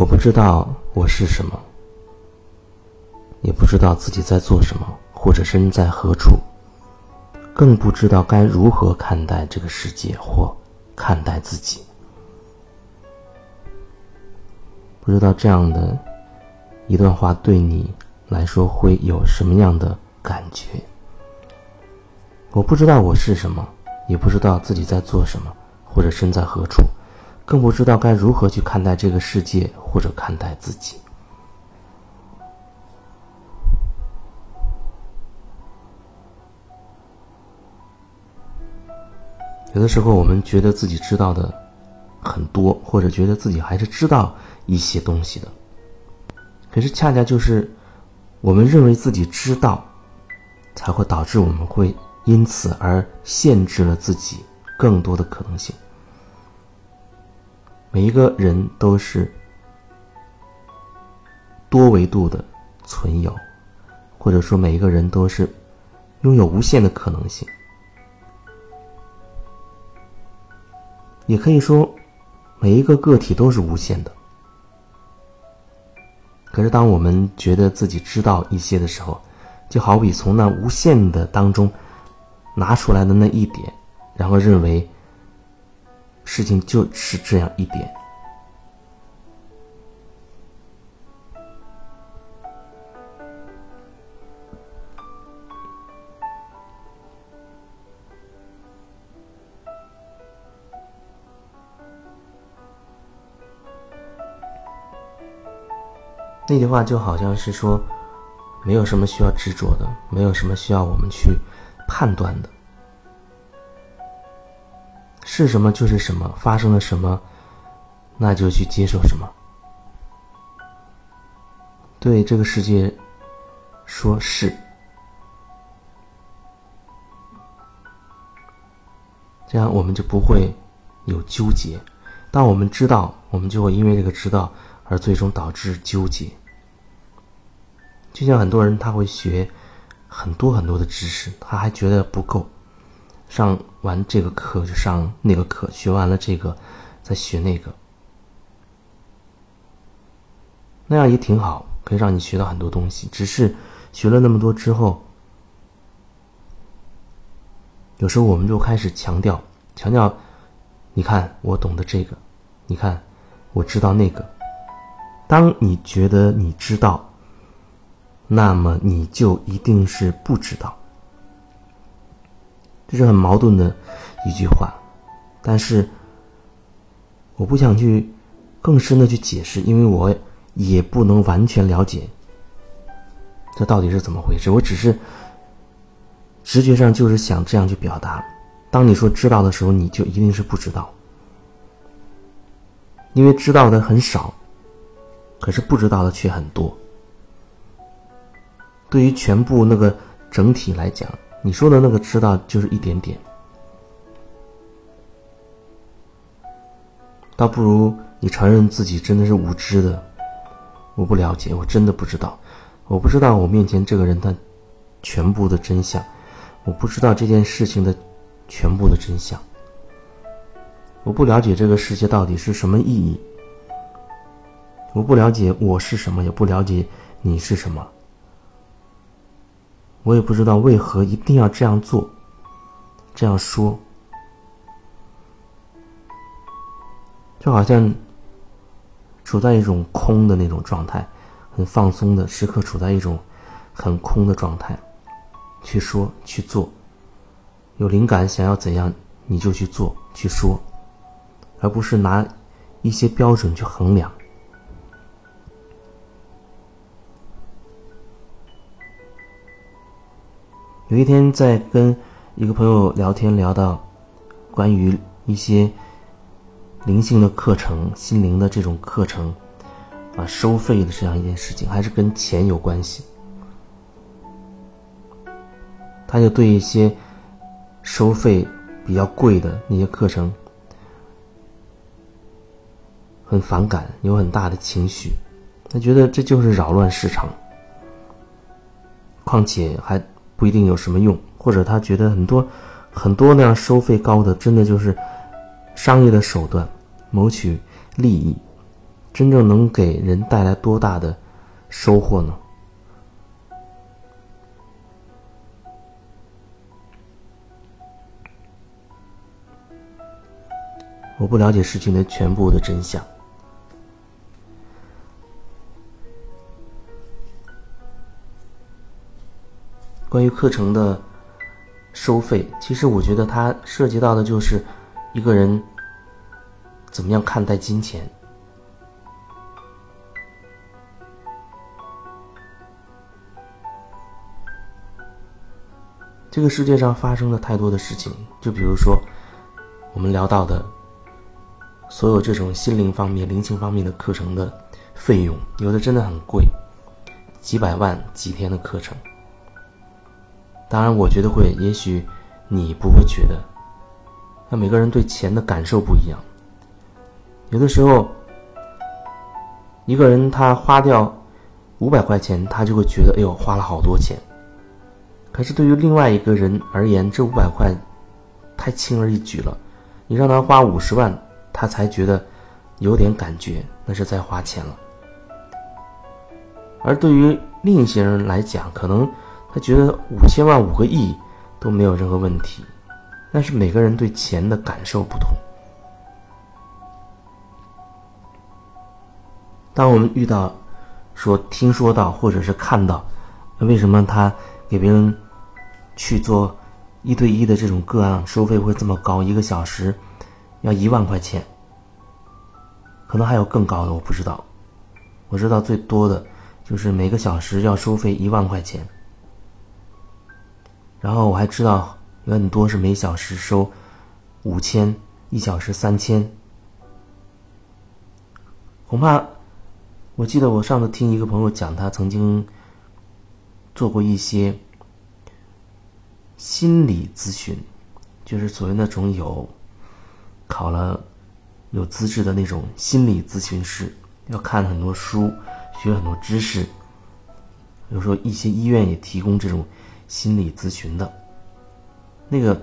我不知道我是什么，也不知道自己在做什么，或者身在何处，更不知道该如何看待这个世界或看待自己。不知道这样的一段话对你来说会有什么样的感觉？我不知道我是什么，也不知道自己在做什么，或者身在何处。更不知道该如何去看待这个世界，或者看待自己。有的时候，我们觉得自己知道的很多，或者觉得自己还是知道一些东西的。可是，恰恰就是我们认为自己知道，才会导致我们会因此而限制了自己更多的可能性。每一个人都是多维度的存有，或者说每一个人都是拥有无限的可能性。也可以说，每一个个体都是无限的。可是，当我们觉得自己知道一些的时候，就好比从那无限的当中拿出来的那一点，然后认为。事情就是这样一点。那句话就好像是说，没有什么需要执着的，没有什么需要我们去判断的。是什么就是什么，发生了什么，那就去接受什么。对这个世界说是，这样我们就不会有纠结。当我们知道，我们就会因为这个知道而最终导致纠结。就像很多人他会学很多很多的知识，他还觉得不够。上完这个课就上那个课，学完了这个再学那个，那样也挺好，可以让你学到很多东西。只是学了那么多之后，有时候我们就开始强调强调，你看我懂得这个，你看我知道那个。当你觉得你知道，那么你就一定是不知道。这是很矛盾的一句话，但是我不想去更深的去解释，因为我也不能完全了解这到底是怎么回事。我只是直觉上就是想这样去表达：当你说知道的时候，你就一定是不知道，因为知道的很少，可是不知道的却很多。对于全部那个整体来讲。你说的那个知道就是一点点，倒不如你承认自己真的是无知的。我不了解，我真的不知道，我不知道我面前这个人他全部的真相，我不知道这件事情的全部的真相，我不了解这个世界到底是什么意义，我不了解我是什么，也不了解你是什么。我也不知道为何一定要这样做，这样说，就好像处在一种空的那种状态，很放松的时刻，处在一种很空的状态，去说去做，有灵感想要怎样你就去做去说，而不是拿一些标准去衡量。有一天在跟一个朋友聊天，聊到关于一些灵性的课程、心灵的这种课程啊，收费的这样一件事情，还是跟钱有关系。他就对一些收费比较贵的那些课程很反感，有很大的情绪，他觉得这就是扰乱市场，况且还。不一定有什么用，或者他觉得很多很多那样收费高的，真的就是商业的手段，谋取利益，真正能给人带来多大的收获呢？我不了解事情的全部的真相。关于课程的收费，其实我觉得它涉及到的就是一个人怎么样看待金钱。这个世界上发生了太多的事情，就比如说我们聊到的。所有这种心灵方面、灵性方面的课程的费用，有的真的很贵，几百万几天的课程。当然，我觉得会，也许你不会觉得。那每个人对钱的感受不一样。有的时候，一个人他花掉五百块钱，他就会觉得，哎呦，花了好多钱。可是对于另外一个人而言，这五百块太轻而易举了。你让他花五十万。他才觉得有点感觉，那是在花钱了。而对于另一些人来讲，可能他觉得五千万、五个亿都没有任何问题。但是每个人对钱的感受不同。当我们遇到说听说到或者是看到，为什么他给别人去做一对一的这种个案收费会这么高？一个小时？要一万块钱，可能还有更高的，我不知道。我知道最多的就是每个小时要收费一万块钱，然后我还知道有很多是每小时收五千，一小时三千。恐怕我记得我上次听一个朋友讲，他曾经做过一些心理咨询，就是所谓那种有。考了有资质的那种心理咨询师，要看很多书，学很多知识。有时候一些医院也提供这种心理咨询的。那个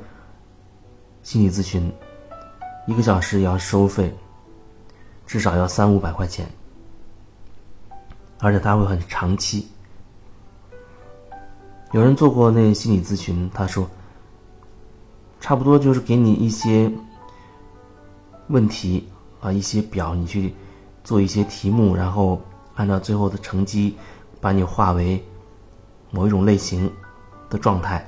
心理咨询一个小时也要收费，至少要三五百块钱，而且他会很长期。有人做过那心理咨询，他说，差不多就是给你一些。问题啊，一些表你去做一些题目，然后按照最后的成绩，把你划为某一种类型的状态，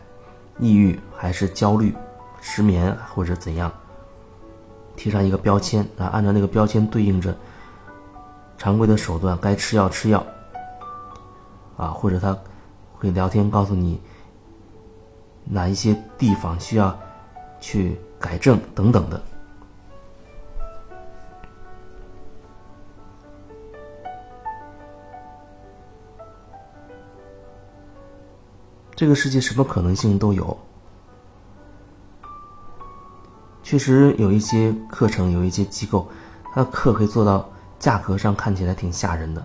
抑郁还是焦虑、失眠或者怎样，贴上一个标签啊，按照那个标签对应着常规的手段，该吃药吃药啊，或者他会聊天告诉你哪一些地方需要去改正等等的。这个世界什么可能性都有，确实有一些课程，有一些机构，它的课可以做到价格上看起来挺吓人的。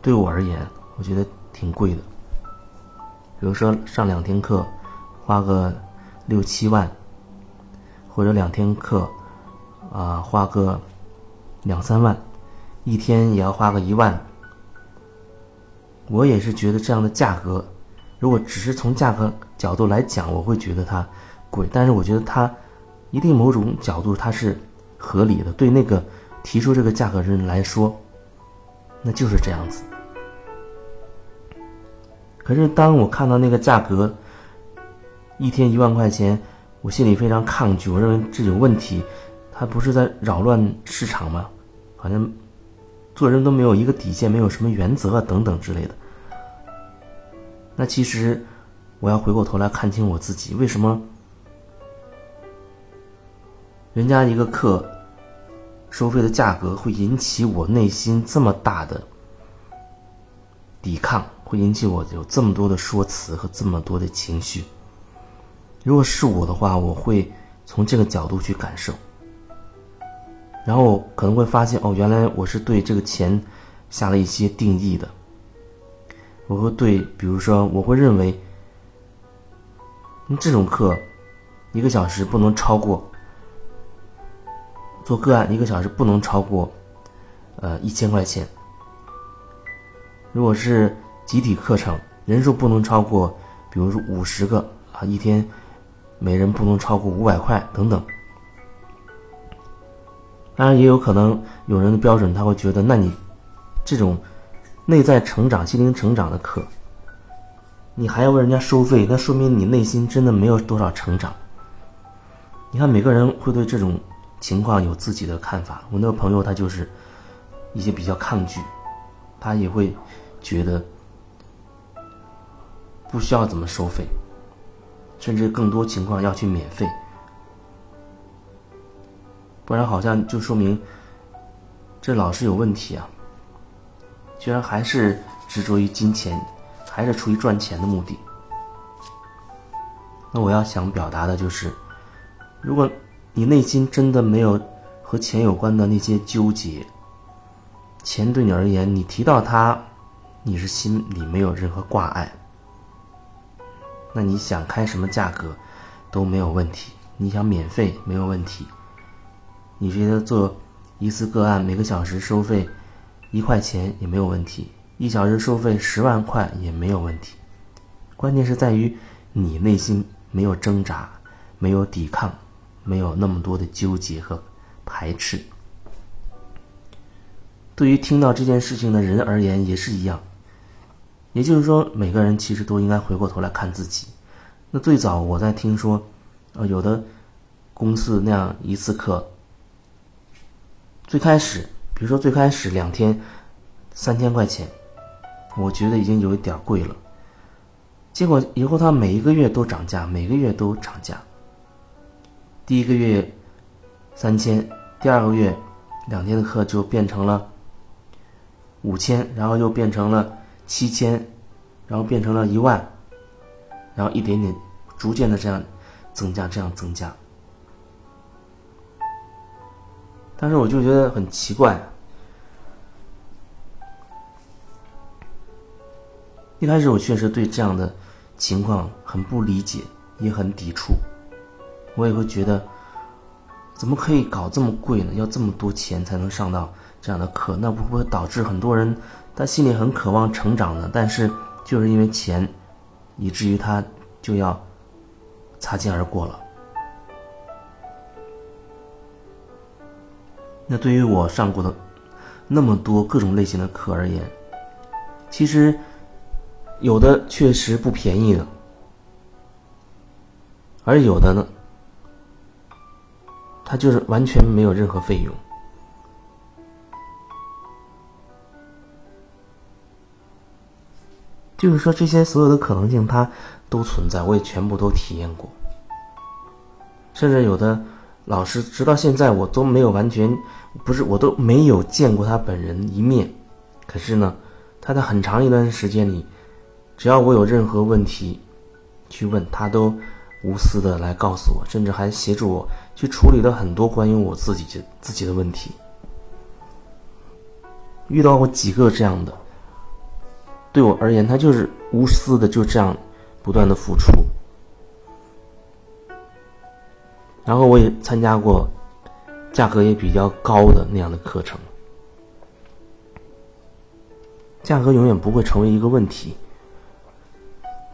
对我而言，我觉得挺贵的。比如说上两天课，花个六七万，或者两天课，啊，花个两三万，一天也要花个一万。我也是觉得这样的价格。如果只是从价格角度来讲，我会觉得它贵，但是我觉得它一定某种角度它是合理的。对那个提出这个价格的人来说，那就是这样子。可是当我看到那个价格一天一万块钱，我心里非常抗拒，我认为这有问题，他不是在扰乱市场吗？好像做人都没有一个底线，没有什么原则啊，等等之类的。那其实，我要回过头来看清我自己，为什么人家一个课收费的价格会引起我内心这么大的抵抗，会引起我有这么多的说辞和这么多的情绪？如果是我的话，我会从这个角度去感受，然后可能会发现，哦，原来我是对这个钱下了一些定义的。我会对，比如说，我会认为，这种课一个小时不能超过做个案，一个小时不能超过呃一千块钱。如果是集体课程，人数不能超过，比如说五十个啊，一天每人不能超过五百块等等。当然，也有可能有人的标准他会觉得，那你这种内在成长、心灵成长的课，你还要问人家收费，那说明你内心真的没有多少成长。你看，每个人会对这种情况有自己的看法。我那个朋友他就是一些比较抗拒，他也会。觉得不需要怎么收费，甚至更多情况要去免费，不然好像就说明这老师有问题啊！居然还是执着于金钱，还是出于赚钱的目的。那我要想表达的就是，如果你内心真的没有和钱有关的那些纠结，钱对你而言，你提到它。你是心里没有任何挂碍，那你想开什么价格都没有问题。你想免费没有问题，你觉得做一次个案每个小时收费一块钱也没有问题，一小时收费十万块也没有问题。关键是在于你内心没有挣扎，没有抵抗，没有那么多的纠结和排斥。对于听到这件事情的人而言也是一样。也就是说，每个人其实都应该回过头来看自己。那最早我在听说，呃，有的公司那样一次课，最开始，比如说最开始两天三千块钱，我觉得已经有一点贵了。结果以后他每一个月都涨价，每个月都涨价。第一个月三千，第二个月两天的课就变成了五千，然后又变成了。七千，然后变成了一万，然后一点点，逐渐的这样增加，这样增加。但是我就觉得很奇怪，一开始我确实对这样的情况很不理解，也很抵触。我也会觉得，怎么可以搞这么贵呢？要这么多钱才能上到这样的课，那会不会导致很多人？他心里很渴望成长呢，但是就是因为钱，以至于他就要擦肩而过了。那对于我上过的那么多各种类型的课而言，其实有的确实不便宜的，而有的呢，它就是完全没有任何费用。就是说，这些所有的可能性它都存在，我也全部都体验过。甚至有的老师，直到现在我都没有完全，不是我都没有见过他本人一面。可是呢，他在很长一段时间里，只要我有任何问题去问他，都无私的来告诉我，甚至还协助我去处理了很多关于我自己的自己的问题。遇到过几个这样的。对我而言，他就是无私的，就这样不断的付出。然后我也参加过价格也比较高的那样的课程，价格永远不会成为一个问题，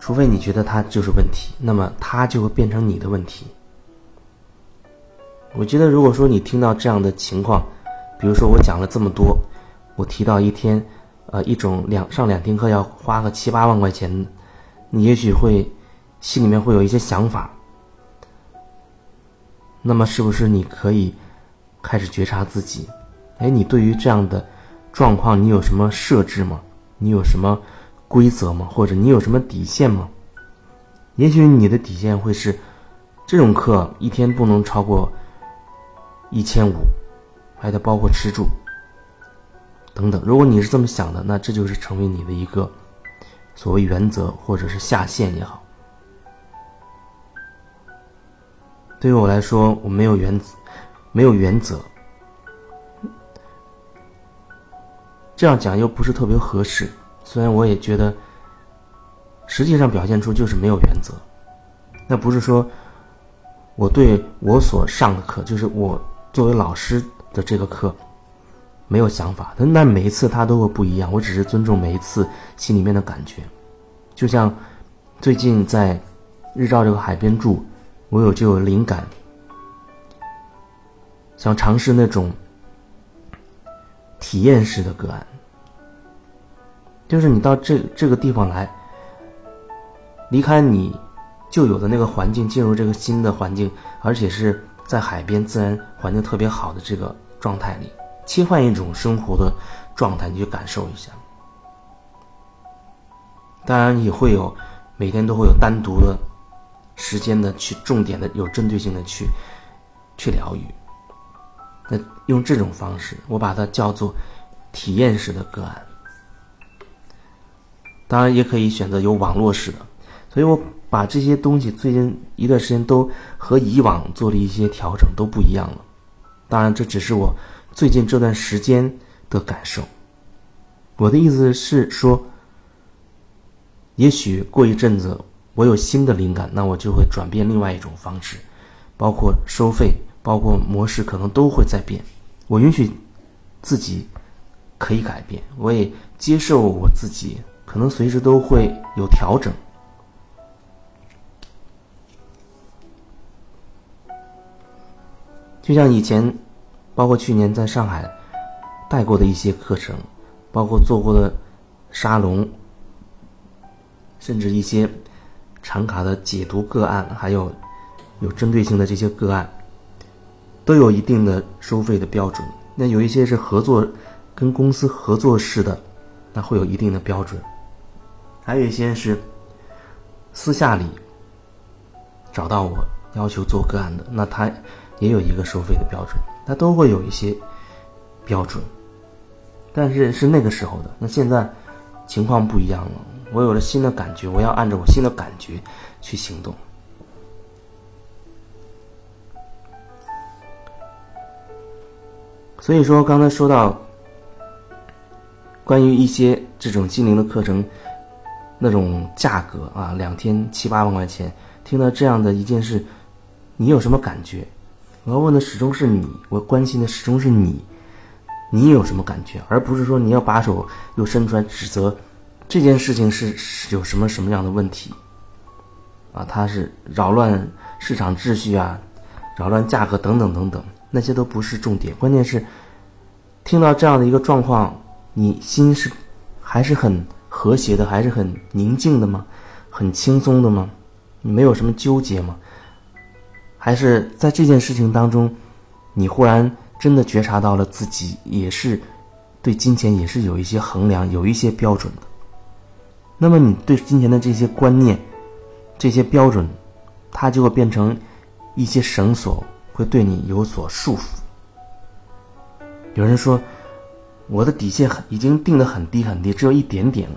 除非你觉得它就是问题，那么它就会变成你的问题。我觉得，如果说你听到这样的情况，比如说我讲了这么多，我提到一天。呃，一种两上两天课要花个七八万块钱，你也许会心里面会有一些想法。那么，是不是你可以开始觉察自己？哎，你对于这样的状况，你有什么设置吗？你有什么规则吗？或者你有什么底线吗？也许你的底线会是，这种课一天不能超过一千五，还得包括吃住。等等，如果你是这么想的，那这就是成为你的一个所谓原则，或者是下限也好。对于我来说，我没有原则，没有原则。这样讲又不是特别合适。虽然我也觉得，实际上表现出就是没有原则。那不是说我对我所上的课，就是我作为老师的这个课。没有想法，但那每一次他都会不一样。我只是尊重每一次心里面的感觉，就像最近在日照这个海边住，我有就有灵感，想尝试那种体验式的个案，就是你到这这个地方来，离开你旧有的那个环境，进入这个新的环境，而且是在海边自然环境特别好的这个状态里。切换一种生活的状态，你去感受一下。当然也会有每天都会有单独的时间的去重点的有针对性的去去疗愈。那用这种方式，我把它叫做体验式的个案。当然也可以选择有网络式的，所以我把这些东西最近一段时间都和以往做了一些调整，都不一样了。当然这只是我。最近这段时间的感受，我的意思是说，也许过一阵子我有新的灵感，那我就会转变另外一种方式，包括收费，包括模式，可能都会在变。我允许自己可以改变，我也接受我自己可能随时都会有调整。就像以前。包括去年在上海带过的一些课程，包括做过的沙龙，甚至一些产卡的解读个案，还有有针对性的这些个案，都有一定的收费的标准。那有一些是合作跟公司合作式的，那会有一定的标准；还有一些是私下里找到我要求做个案的，那他也有一个收费的标准。它都会有一些标准，但是是那个时候的。那现在情况不一样了，我有了新的感觉，我要按照我新的感觉去行动。所以说，刚才说到关于一些这种心灵的课程，那种价格啊，两天七八万块钱，听到这样的一件事，你有什么感觉？我要问的始终是你，我关心的始终是你，你有什么感觉？而不是说你要把手又伸出来指责这件事情是有什么什么样的问题啊？它是扰乱市场秩序啊，扰乱价格等等等等，那些都不是重点。关键是听到这样的一个状况，你心是还是很和谐的，还是很宁静的吗？很轻松的吗？你没有什么纠结吗？还是在这件事情当中，你忽然真的觉察到了自己也是对金钱也是有一些衡量、有一些标准的。那么你对金钱的这些观念、这些标准，它就会变成一些绳索，会对你有所束缚。有人说，我的底线很已经定的很低很低，只有一点点了，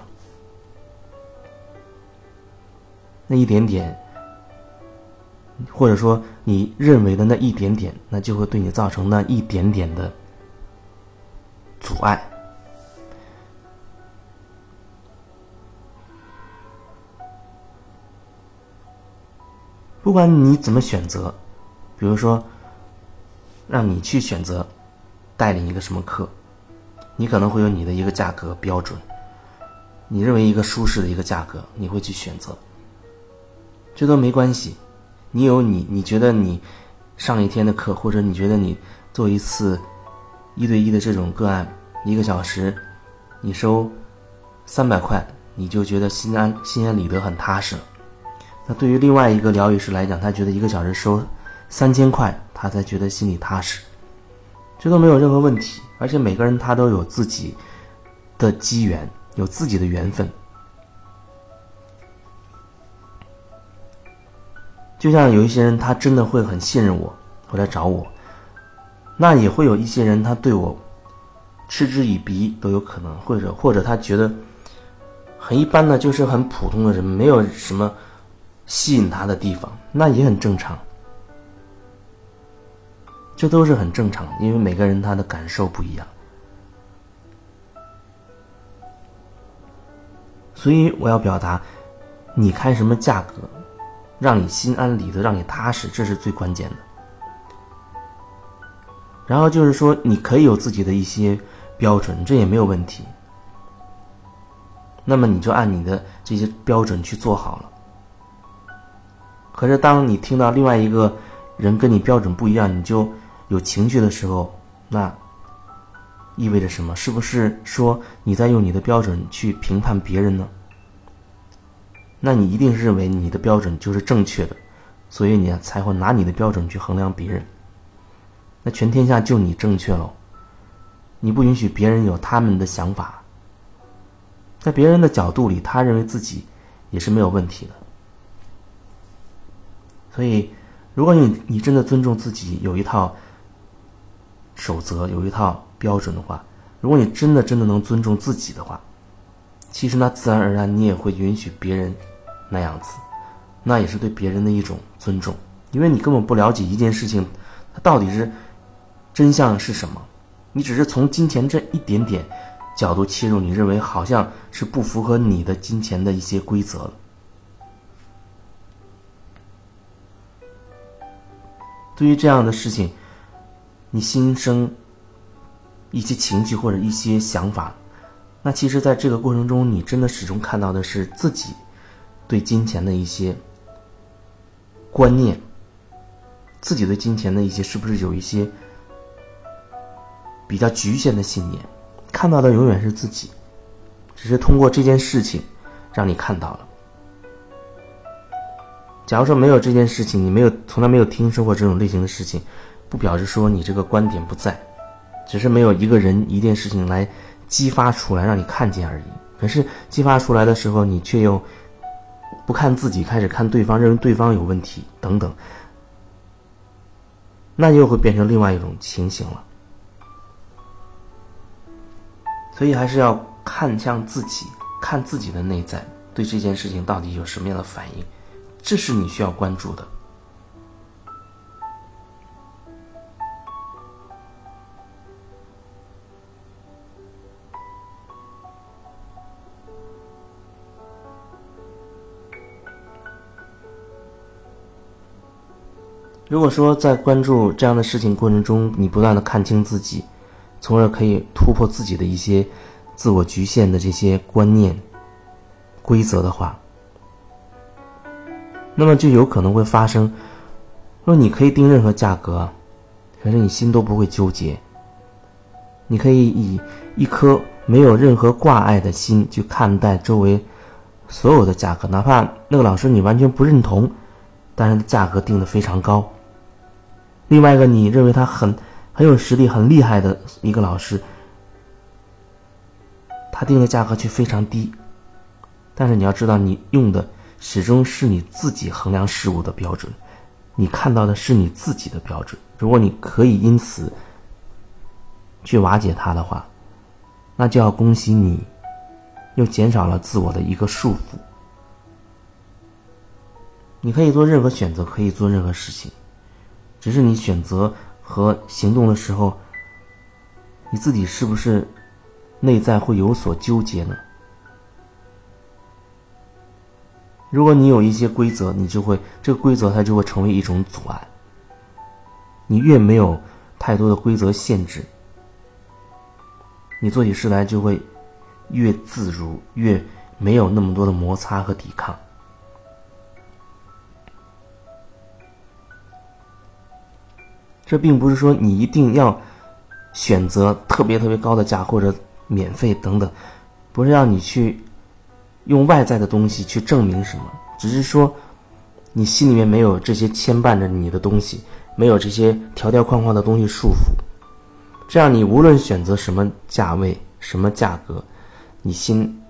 那一点点。或者说你认为的那一点点，那就会对你造成那一点点的阻碍。不管你怎么选择，比如说让你去选择带领一个什么课，你可能会有你的一个价格标准，你认为一个舒适的一个价格，你会去选择，这都没关系。你有你，你觉得你上一天的课，或者你觉得你做一次一对一的这种个案，一个小时你收三百块，你就觉得心安心安理得很踏实。那对于另外一个疗愈师来讲，他觉得一个小时收三千块，他才觉得心里踏实，这都没有任何问题。而且每个人他都有自己的机缘，有自己的缘分。就像有一些人，他真的会很信任我，会来找我；那也会有一些人，他对我嗤之以鼻都有可能，或者或者他觉得很一般的，就是很普通的人，没有什么吸引他的地方，那也很正常。这都是很正常，因为每个人他的感受不一样，所以我要表达，你开什么价格？让你心安理得，让你踏实，这是最关键的。然后就是说，你可以有自己的一些标准，这也没有问题。那么你就按你的这些标准去做好了。可是当你听到另外一个人跟你标准不一样，你就有情绪的时候，那意味着什么？是不是说你在用你的标准去评判别人呢？那你一定是认为你的标准就是正确的，所以你才会拿你的标准去衡量别人。那全天下就你正确喽，你不允许别人有他们的想法。在别人的角度里，他认为自己也是没有问题的。所以，如果你你真的尊重自己，有一套守则，有一套标准的话，如果你真的真的能尊重自己的话，其实那自然而然你也会允许别人那样子，那也是对别人的一种尊重，因为你根本不了解一件事情，它到底是真相是什么，你只是从金钱这一点点。角度切入，你认为好像是不符合你的金钱的一些规则了。对于这样的事情，你心生一些情绪或者一些想法，那其实，在这个过程中，你真的始终看到的是自己对金钱的一些观念，自己对金钱的一些是不是有一些比较局限的信念。看到的永远是自己，只是通过这件事情，让你看到了。假如说没有这件事情，你没有从来没有听说过这种类型的事情，不表示说你这个观点不在，只是没有一个人一件事情来激发出来让你看见而已。可是激发出来的时候，你却又不看自己，开始看对方，认为对方有问题等等，那又会变成另外一种情形了。所以还是要看向自己，看自己的内在，对这件事情到底有什么样的反应，这是你需要关注的。如果说在关注这样的事情过程中，你不断的看清自己。从而可以突破自己的一些自我局限的这些观念、规则的话，那么就有可能会发生：说你可以定任何价格，可是你心都不会纠结。你可以以一颗没有任何挂碍的心去看待周围所有的价格，哪怕那个老师你完全不认同，但是价格定的非常高。另外一个，你认为他很。很有实力、很厉害的一个老师，他定的价格却非常低。但是你要知道，你用的始终是你自己衡量事物的标准，你看到的是你自己的标准。如果你可以因此去瓦解他的话，那就要恭喜你，又减少了自我的一个束缚。你可以做任何选择，可以做任何事情，只是你选择。和行动的时候，你自己是不是内在会有所纠结呢？如果你有一些规则，你就会这个规则它就会成为一种阻碍。你越没有太多的规则限制，你做起事来就会越自如，越没有那么多的摩擦和抵抗。这并不是说你一定要选择特别特别高的价或者免费等等，不是让你去用外在的东西去证明什么，只是说你心里面没有这些牵绊着你的东西，没有这些条条框框的东西束缚，这样你无论选择什么价位、什么价格，你心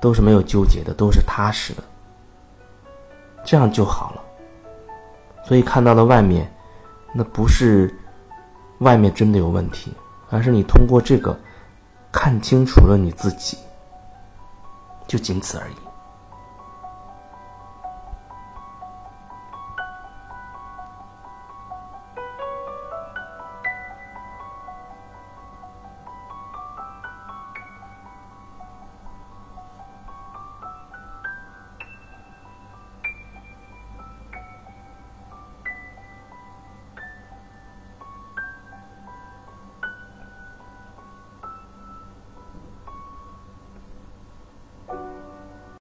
都是没有纠结的，都是踏实的，这样就好了。所以看到了外面。那不是外面真的有问题，而是你通过这个看清楚了你自己，就仅此而已。